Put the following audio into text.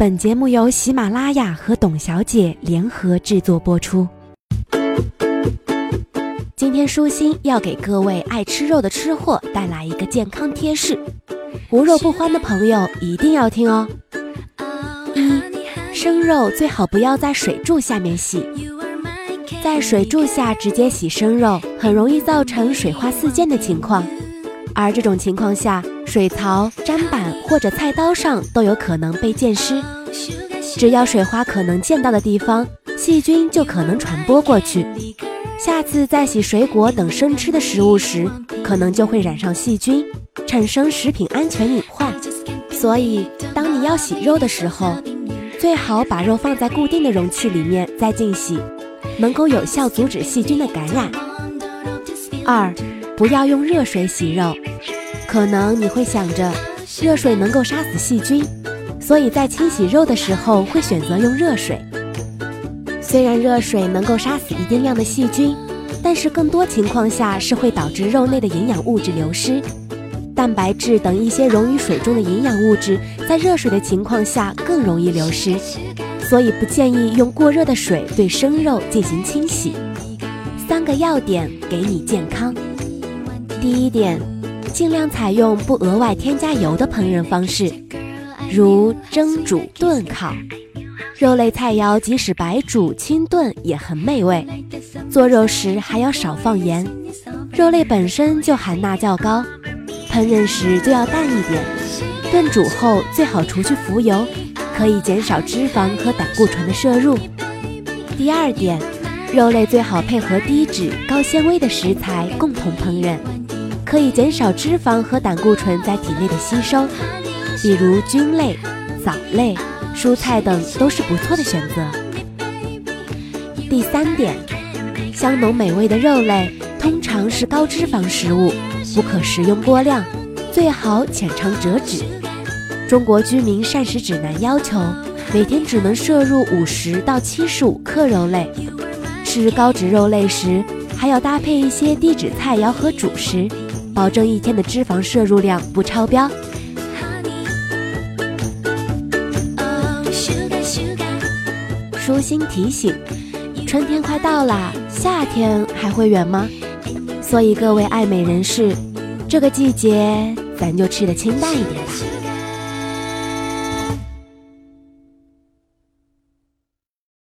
本节目由喜马拉雅和董小姐联合制作播出。今天舒心要给各位爱吃肉的吃货带来一个健康贴士：无肉不欢的朋友一定要听哦。一，生肉最好不要在水柱下面洗，在水柱下直接洗生肉，很容易造成水花四溅的情况，而这种情况下。水槽、砧板或者菜刀上都有可能被溅湿，只要水花可能溅到的地方，细菌就可能传播过去。下次在洗水果等生吃的食物时，可能就会染上细菌，产生食品安全隐患。所以，当你要洗肉的时候，最好把肉放在固定的容器里面再进洗，能够有效阻止细菌的感染。二，不要用热水洗肉。可能你会想着，热水能够杀死细菌，所以在清洗肉的时候会选择用热水。虽然热水能够杀死一定量的细菌，但是更多情况下是会导致肉内的营养物质流失，蛋白质等一些溶于水中的营养物质在热水的情况下更容易流失，所以不建议用过热的水对生肉进行清洗。三个要点给你健康，第一点。尽量采用不额外添加油的烹饪方式，如蒸、煮、炖、烤。肉类菜肴即使白煮、清炖也很美味。做肉时还要少放盐。肉类本身就含钠较高，烹饪时就要淡一点。炖煮后最好除去浮油，可以减少脂肪和胆固醇的摄入。第二点，肉类最好配合低脂、高纤维的食材共同烹饪。可以减少脂肪和胆固醇在体内的吸收，比如菌类、藻类、蔬菜等都是不错的选择。第三点，香浓美味的肉类通常是高脂肪食物，不可食用过量，最好浅尝辄止。中国居民膳食指南要求，每天只能摄入五十到七十五克肉类。吃高脂肉类时，还要搭配一些低脂菜肴和主食。保证一天的脂肪摄入量不超标。舒心提醒：春天快到啦，夏天还会远吗？所以各位爱美人士，这个季节咱就吃的清淡一点吧。